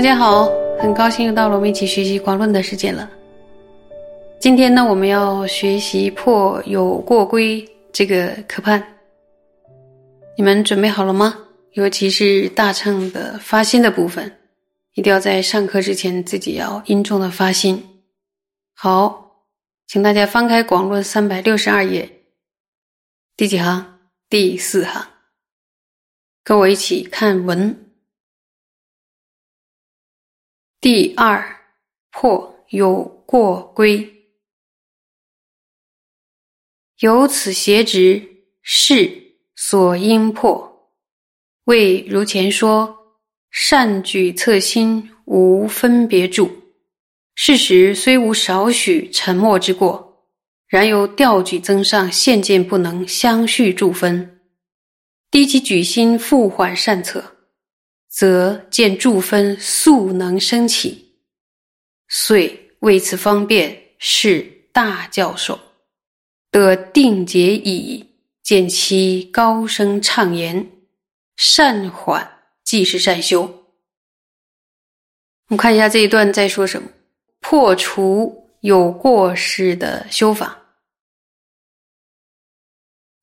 大家好，很高兴又到了我们一起学习广论的时间了。今天呢，我们要学习破有过归这个科判，你们准备好了吗？尤其是大乘的发心的部分，一定要在上课之前自己要殷重的发心。好，请大家翻开广论三百六十二页，第几行？第四行，跟我一起看文。第二破有过归，由此邪执是所应破。为如前说，善举侧心无分别住。事实虽无少许沉默之过，然由调举增上，现见不能相续助分。低其举心复缓善策。则见诸分速能升起，遂为此方便是大教授得定解矣。见其高声畅言，善缓即是善修。我们看一下这一段在说什么？破除有过失的修法。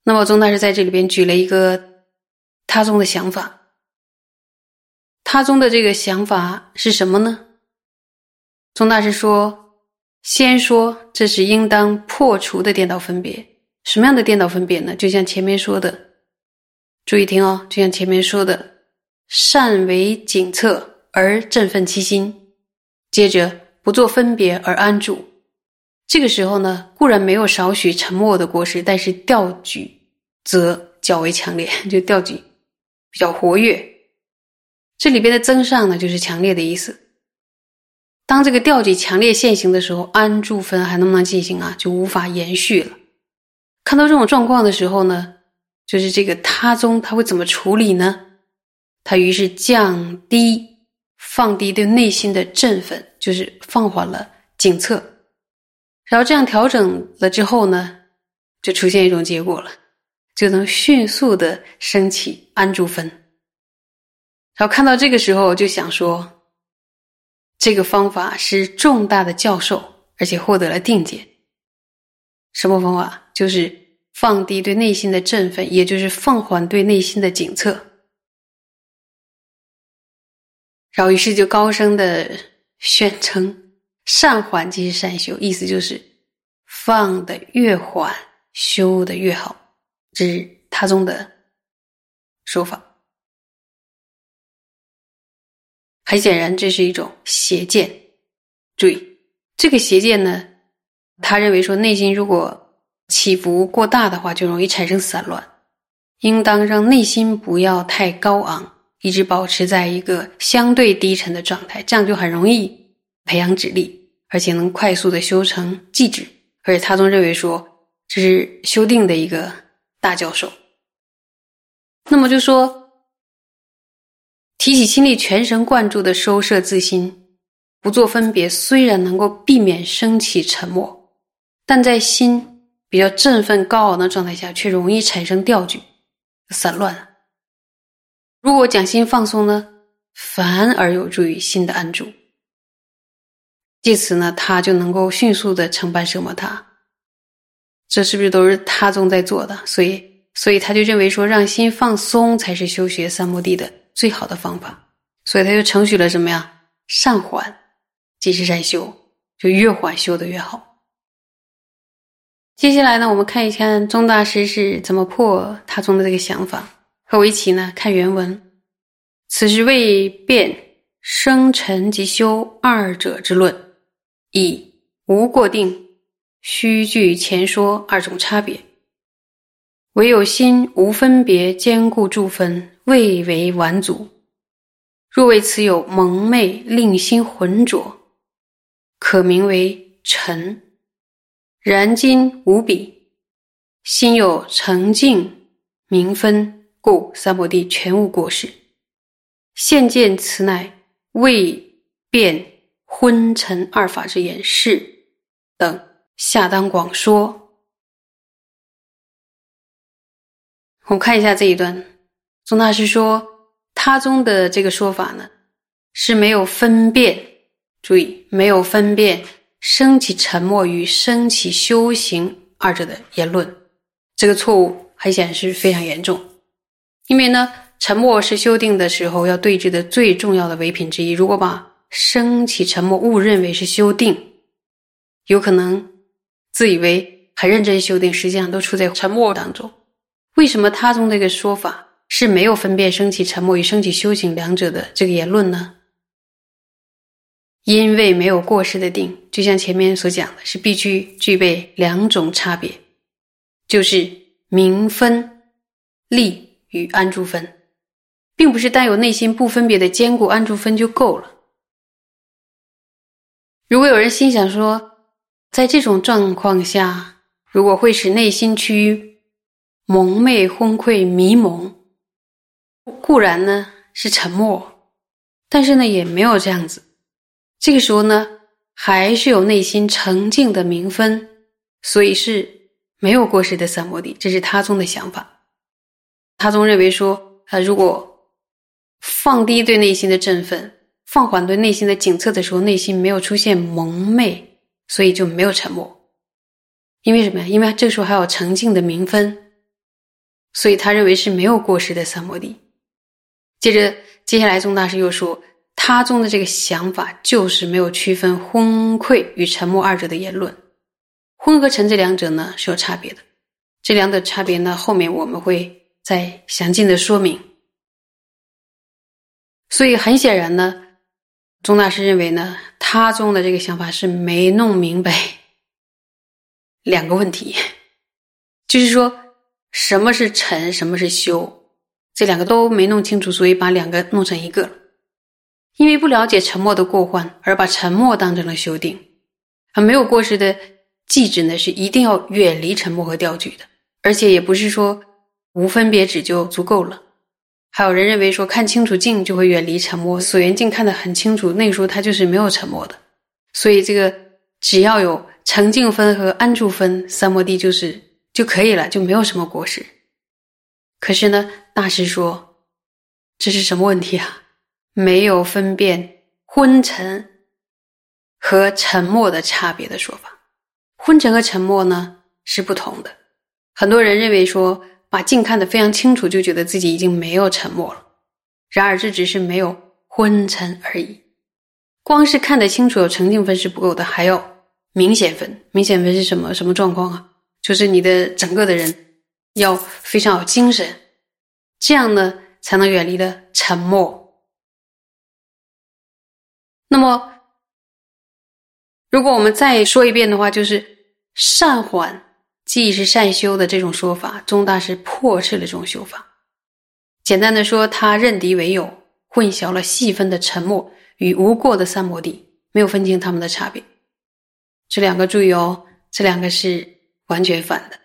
那么宗大师在这里边举了一个他宗的想法。他宗的这个想法是什么呢？宗大师说：“先说这是应当破除的颠倒分别。什么样的颠倒分别呢？就像前面说的，注意听哦，就像前面说的，善为警策而振奋其心，接着不做分别而安住。这个时候呢，固然没有少许沉默的过失，但是调举则较为强烈，就调举比较活跃。”这里边的增上呢，就是强烈的意思。当这个调举强烈现行的时候，安住分还能不能进行啊？就无法延续了。看到这种状况的时候呢，就是这个他宗他会怎么处理呢？他于是降低、放低对内心的振奋，就是放缓了警策。然后这样调整了之后呢，就出现一种结果了，就能迅速的升起安住分。然后看到这个时候，就想说，这个方法是重大的教授，而且获得了定解。什么方法？就是放低对内心的振奋，也就是放缓对内心的警策。然后于是就高声的宣称：“善缓即是善修。”意思就是放的越缓，修的越好。这是他宗的说法。很显然，这是一种邪见。注意，这个邪见呢，他认为说，内心如果起伏过大的话，就容易产生散乱。应当让内心不要太高昂，一直保持在一个相对低沉的状态，这样就很容易培养指力，而且能快速的修成寂止。而且他总认为说，这是修定的一个大教授。那么就说。提起心力，全神贯注的收摄自心，不做分别，虽然能够避免升起沉默，但在心比较振奋高昂的状态下，却容易产生调举、散乱。如果将心放松呢，反而有助于心的安住。借此呢，他就能够迅速的承办什么？他这是不是都是他宗在做的？所以，所以他就认为说，让心放松才是修学三摩地的。最好的方法，所以他就承许了什么呀？善缓即是善修，就越缓修的越好。接下来呢，我们看一看宗大师是怎么破他宗的这个想法。和我一起呢看原文：此时为辩生沉及修二者之论，以无过定，须据前说二种差别。唯有心无分别，坚固住分。未为完足，若为此有蒙昧，令心浑浊，可名为尘。然今无比，心有澄净明分，故三摩地全无过失。现见此乃未变昏沉二法之言，是等下当广说。我们看一下这一段。宗大师说，他宗的这个说法呢，是没有分辨，注意没有分辨升起沉默与升起修行二者的言论，这个错误很显然是非常严重。因为呢，沉默是修定的时候要对峙的最重要的唯品之一。如果把升起沉默误认为是修定，有可能自以为很认真修定，实际上都处在沉默当中。为什么他中这个说法？是没有分辨升起沉默与升起修行两者的这个言论呢？因为没有过失的定，就像前面所讲的，是必须具备两种差别，就是明分、利与安住分，并不是带有内心不分别的坚固安住分就够了。如果有人心想说，在这种状况下，如果会使内心趋于蒙昧、昏聩、迷蒙。固然呢是沉默，但是呢也没有这样子。这个时候呢，还是有内心澄净的明分，所以是没有过失的三摩地。这是他宗的想法。他宗认为说，啊，如果放低对内心的振奋，放缓对内心的警测的时候，内心没有出现蒙昧，所以就没有沉默。因为什么呀？因为这个时候还有澄净的明分，所以他认为是没有过失的三摩地。接着，接下来宗大师又说，他宗的这个想法就是没有区分昏聩与沉默二者的言论。昏和沉这两者呢是有差别的，这两者差别呢后面我们会再详尽的说明。所以很显然呢，宗大师认为呢，他宗的这个想法是没弄明白 两个问题，就是说什么是沉，什么是修。这两个都没弄清楚，所以把两个弄成一个了。因为不了解沉默的过患，而把沉默当成了修定。而没有过失的记止呢，是一定要远离沉默和调举的，而且也不是说无分别止就足够了。还有人认为说看清楚镜就会远离沉默，所缘镜看得很清楚，那时候他就是没有沉默的。所以这个只要有澄净分和安住分三摩地就是就可以了，就没有什么过失。可是呢，大师说，这是什么问题啊？没有分辨昏沉和沉默的差别的说法。昏沉和沉默呢是不同的。很多人认为说，把镜看得非常清楚，就觉得自己已经没有沉默了。然而，这只是没有昏沉而已。光是看得清楚有澄净分是不够的，还要明显分。明显分是什么什么状况啊？就是你的整个的人。要非常有精神，这样呢才能远离的沉默。那么，如果我们再说一遍的话，就是善缓既是善修的这种说法，宗大师破斥了这种修法。简单的说，他认敌为友，混淆了细分的沉默与无过的三摩地，没有分清他们的差别。这两个注意哦，这两个是完全反的。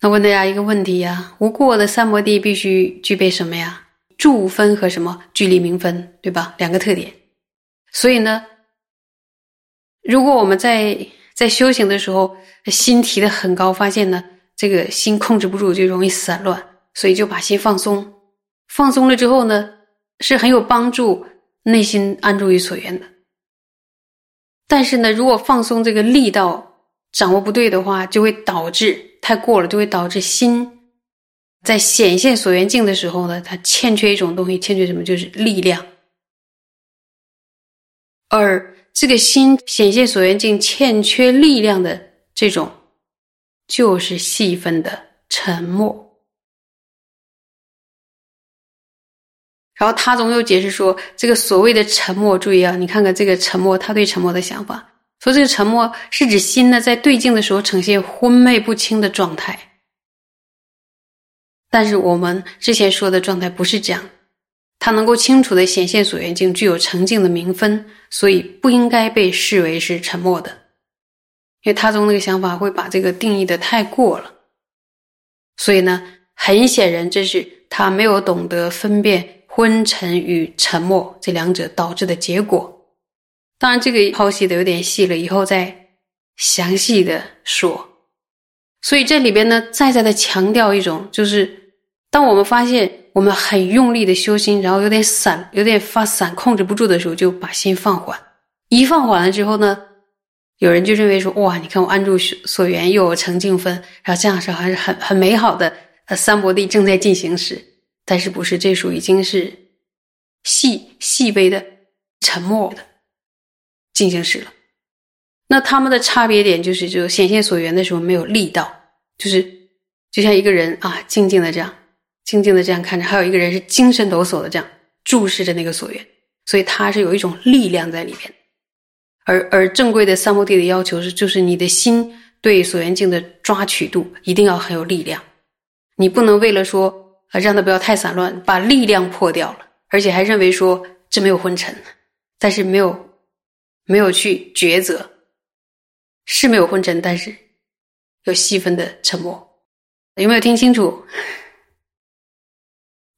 那问大家一个问题呀：无过的三摩地必须具备什么呀？住分和什么距离明分，对吧？两个特点。所以呢，如果我们在在修行的时候心提的很高，发现呢这个心控制不住，就容易散乱，所以就把心放松。放松了之后呢，是很有帮助内心安住于所愿的。但是呢，如果放松这个力道掌握不对的话，就会导致。太过了，就会导致心在显现所缘境的时候呢，它欠缺一种东西，欠缺什么？就是力量。而这个心显现所缘境欠缺力量的这种，就是细分的沉默。然后他总又解释说，这个所谓的沉默，注意啊，你看看这个沉默，他对沉默的想法。说这个沉默是指心呢在对境的时候呈现昏昧不清的状态，但是我们之前说的状态不是这样，它能够清楚的显现所缘境，具有澄净的明分，所以不应该被视为是沉默的，因为他从那个想法会把这个定义的太过了，所以呢，很显然这是他没有懂得分辨昏沉与沉默这两者导致的结果。当然，这个剖析的有点细了，以后再详细的说。所以这里边呢，再再的强调一种，就是当我们发现我们很用力的修心，然后有点散、有点发散、控制不住的时候，就把心放缓。一放缓了之后呢，有人就认为说：“哇，你看我安住所缘，又有成净分，然后这样是还是很很美好的。”呃，三摩地正在进行时，但是不是这属已经是细细微的沉默的进行时了。那他们的差别点就是，就显现所缘的时候没有力道，就是就像一个人啊，静静的这样，静静的这样看着；还有一个人是精神抖擞的这样注视着那个所缘，所以他是有一种力量在里边。而而正规的三摩地的要求是，就是你的心对所缘境的抓取度一定要很有力量。你不能为了说啊让它不要太散乱，把力量破掉了，而且还认为说这没有昏沉，但是没有没有去抉择，是没有昏沉，但是有细分的沉默，有没有听清楚？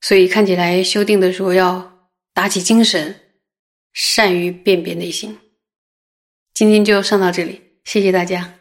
所以看起来修订的时候要打起精神，善于辨别内心。今天就上到这里，谢谢大家。